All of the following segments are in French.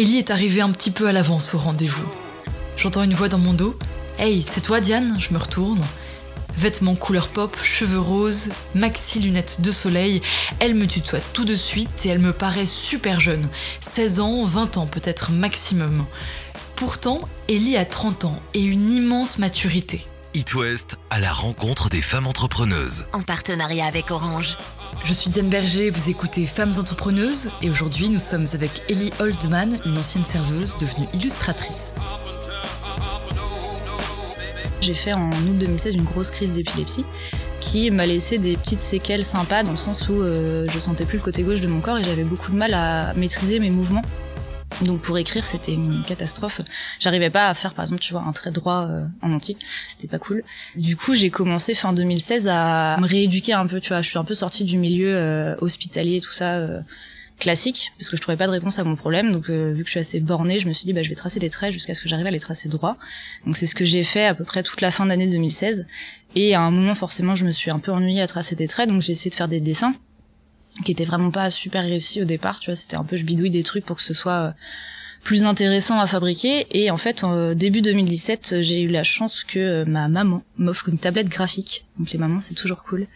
Ellie est arrivée un petit peu à l'avance au rendez-vous. J'entends une voix dans mon dos. Hey, c'est toi Diane? Je me retourne. Vêtements couleur pop, cheveux roses, maxi lunettes de soleil, elle me tutoie tout de suite et elle me paraît super jeune, 16 ans, 20 ans peut-être maximum. Pourtant, Ellie a 30 ans et une immense maturité. It West à la rencontre des femmes entrepreneuses. En partenariat avec Orange. Je suis Diane Berger, vous écoutez Femmes entrepreneuses et aujourd'hui nous sommes avec Ellie Oldman, une ancienne serveuse devenue illustratrice. J'ai fait en août 2016 une grosse crise d'épilepsie qui m'a laissé des petites séquelles sympas dans le sens où euh, je sentais plus le côté gauche de mon corps et j'avais beaucoup de mal à maîtriser mes mouvements. Donc pour écrire, c'était une catastrophe. J'arrivais pas à faire, par exemple, tu vois, un trait droit euh, en entier. C'était pas cool. Du coup, j'ai commencé fin 2016 à me rééduquer un peu. Tu vois, je suis un peu sortie du milieu euh, hospitalier, tout ça. Euh, classique parce que je trouvais pas de réponse à mon problème donc vu que je suis assez bornée je me suis dit bah je vais tracer des traits jusqu'à ce que j'arrive à les tracer droit donc c'est ce que j'ai fait à peu près toute la fin d'année 2016 et à un moment forcément je me suis un peu ennuyée à tracer des traits donc j'ai essayé de faire des dessins qui était vraiment pas super réussi au départ, tu vois, c'était un peu je bidouille des trucs pour que ce soit euh, plus intéressant à fabriquer. Et en fait en début 2017 j'ai eu la chance que euh, ma maman m'offre une tablette graphique. Donc les mamans c'est toujours cool.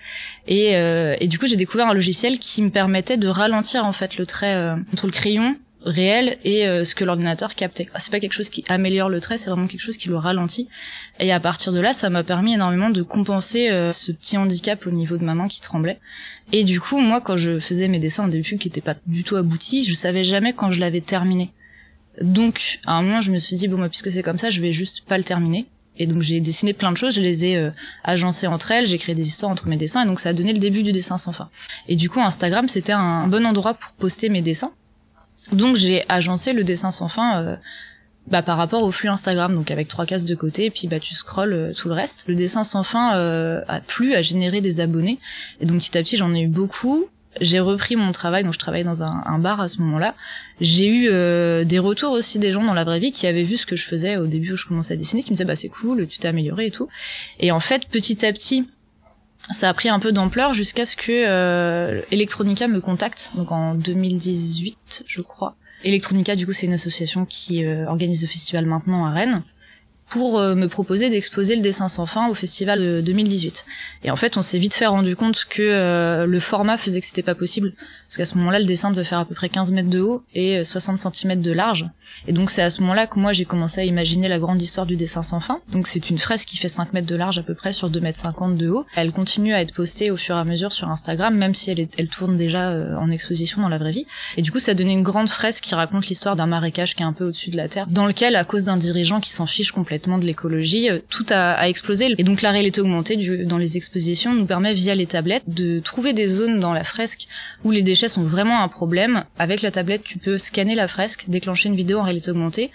Et, euh, et du coup j'ai découvert un logiciel qui me permettait de ralentir en fait le trait entre le crayon réel et euh, ce que l'ordinateur captait. C'est pas quelque chose qui améliore le trait, c'est vraiment quelque chose qui le ralentit. Et à partir de là, ça m'a permis énormément de compenser euh, ce petit handicap au niveau de maman qui tremblait. Et du coup, moi, quand je faisais mes dessins au début qui n'étaient pas du tout aboutis, je savais jamais quand je l'avais terminé. Donc, à un moment, je me suis dit bon, moi, puisque c'est comme ça, je vais juste pas le terminer. Et donc j'ai dessiné plein de choses, je les ai euh, agencées entre elles, j'ai créé des histoires entre mes dessins, et donc ça a donné le début du dessin sans fin. Et du coup, Instagram, c'était un bon endroit pour poster mes dessins, donc j'ai agencé le dessin sans fin euh, bah, par rapport au flux Instagram, donc avec trois cases de côté, et puis bah tu scrolles euh, tout le reste. Le dessin sans fin euh, a plu à générer des abonnés, et donc petit à petit j'en ai eu beaucoup. J'ai repris mon travail, donc je travaillais dans un, bar à ce moment-là. J'ai eu des retours aussi des gens dans la vraie vie qui avaient vu ce que je faisais au début où je commençais à dessiner, qui me disaient bah c'est cool, tu t'es amélioré et tout. Et en fait petit à petit, ça a pris un peu d'ampleur jusqu'à ce que euh, Electronica me contacte, donc en 2018, je crois. Electronica, du coup, c'est une association qui euh, organise le festival maintenant à Rennes pour euh, me proposer d'exposer le dessin sans fin au festival de 2018. Et en fait, on s'est vite fait rendu compte que euh, le format faisait que c'était pas possible, parce qu'à ce moment-là, le dessin devait faire à peu près 15 mètres de haut et 60 euh, cm de large. Et donc c'est à ce moment-là que moi j'ai commencé à imaginer la grande histoire du dessin sans fin. Donc c'est une fresque qui fait 5 mètres de large à peu près sur 2 mètres 50 de haut. Elle continue à être postée au fur et à mesure sur Instagram, même si elle, est, elle tourne déjà en exposition dans la vraie vie. Et du coup, ça a donné une grande fresque qui raconte l'histoire d'un marécage qui est un peu au-dessus de la terre, dans lequel, à cause d'un dirigeant qui s'en fiche complètement de l'écologie, euh, tout a, explosé. Et donc la réalité augmentée dans les expositions nous permet via les tablettes de trouver des zones dans la fresque où les déchets sont vraiment un problème. Avec la tablette, tu peux scanner la fresque, déclencher une vidéo en réalité augmentée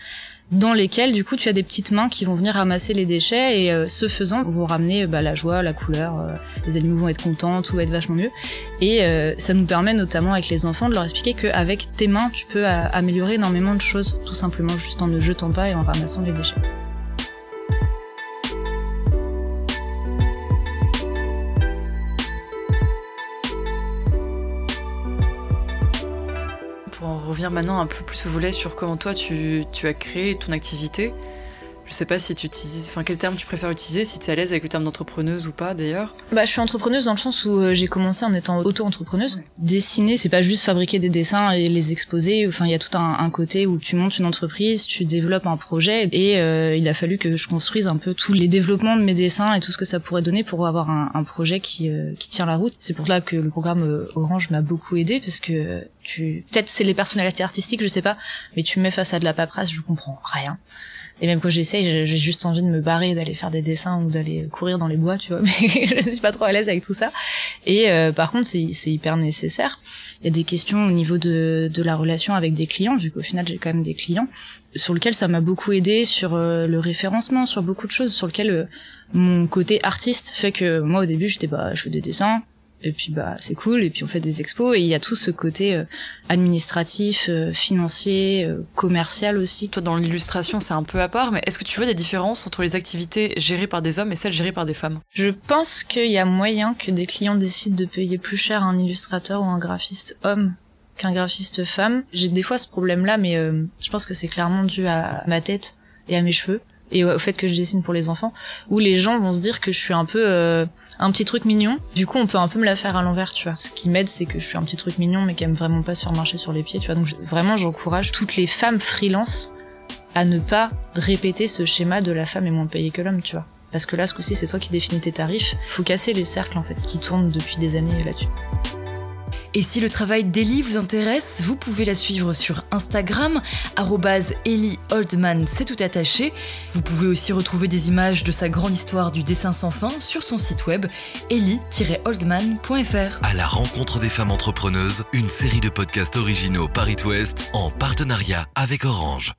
dans lesquelles du coup tu as des petites mains qui vont venir ramasser les déchets et euh, ce faisant vont ramener bah, la joie, la couleur, euh, les animaux vont être contents, tout va être vachement mieux et ça nous permet notamment avec les enfants de leur expliquer qu'avec tes mains tu peux améliorer énormément de choses tout simplement juste en ne jetant pas et en ramassant les déchets. Revenir maintenant un peu plus au volet sur comment toi tu, tu as créé ton activité. Je sais pas si tu utilises, enfin quel terme tu préfères utiliser, si tu es à l'aise avec le terme d'entrepreneuse ou pas d'ailleurs. Bah je suis entrepreneuse dans le sens où euh, j'ai commencé en étant auto-entrepreneuse. Dessiner, c'est pas juste fabriquer des dessins et les exposer. Enfin il y a tout un, un, côté où tu montes une entreprise, tu développes un projet et euh, il a fallu que je construise un peu tous les développements de mes dessins et tout ce que ça pourrait donner pour avoir un, un projet qui, euh, qui tient la route. C'est pour ça que le programme Orange m'a beaucoup aidé parce que tu peut-être c'est les personnalités artistiques, je sais pas, mais tu me mets face à de la paperasse, je comprends rien. Et même quand j'essaye, j'ai juste envie de me barrer, d'aller faire des dessins ou d'aller courir dans les bois, tu vois. Mais je suis pas trop à l'aise avec tout ça. Et euh, par contre, c'est hyper nécessaire. Il y a des questions au niveau de, de la relation avec des clients, vu qu'au final, j'ai quand même des clients, sur lequel ça m'a beaucoup aidé, sur euh, le référencement, sur beaucoup de choses, sur lequel euh, mon côté artiste fait que moi, au début, j'étais, bah, je fais des dessins, et puis bah c'est cool et puis on fait des expos et il y a tout ce côté euh, administratif euh, financier euh, commercial aussi. Toi dans l'illustration c'est un peu à part mais est-ce que tu vois des différences entre les activités gérées par des hommes et celles gérées par des femmes? Je pense qu'il y a moyen que des clients décident de payer plus cher un illustrateur ou un graphiste homme qu'un graphiste femme. J'ai des fois ce problème-là, mais euh, je pense que c'est clairement dû à ma tête et à mes cheveux et au fait que je dessine pour les enfants, où les gens vont se dire que je suis un peu euh, un petit truc mignon. Du coup, on peut un peu me la faire à l'envers, tu vois. Ce qui m'aide, c'est que je suis un petit truc mignon, mais qui aime vraiment pas se faire marcher sur les pieds, tu vois. Donc vraiment, j'encourage toutes les femmes freelance à ne pas répéter ce schéma de la femme est moins payée que l'homme, tu vois. Parce que là, ce coup-ci, c'est toi qui définis tes tarifs. Faut casser les cercles, en fait, qui tournent depuis des années là-dessus. Et si le travail d'Ellie vous intéresse, vous pouvez la suivre sur Instagram, Ellie Oldman, c'est tout attaché. Vous pouvez aussi retrouver des images de sa grande histoire du dessin sans fin sur son site web ellie-oldman.fr. À la rencontre des femmes entrepreneuses, une série de podcasts originaux Paris Ouest en partenariat avec Orange.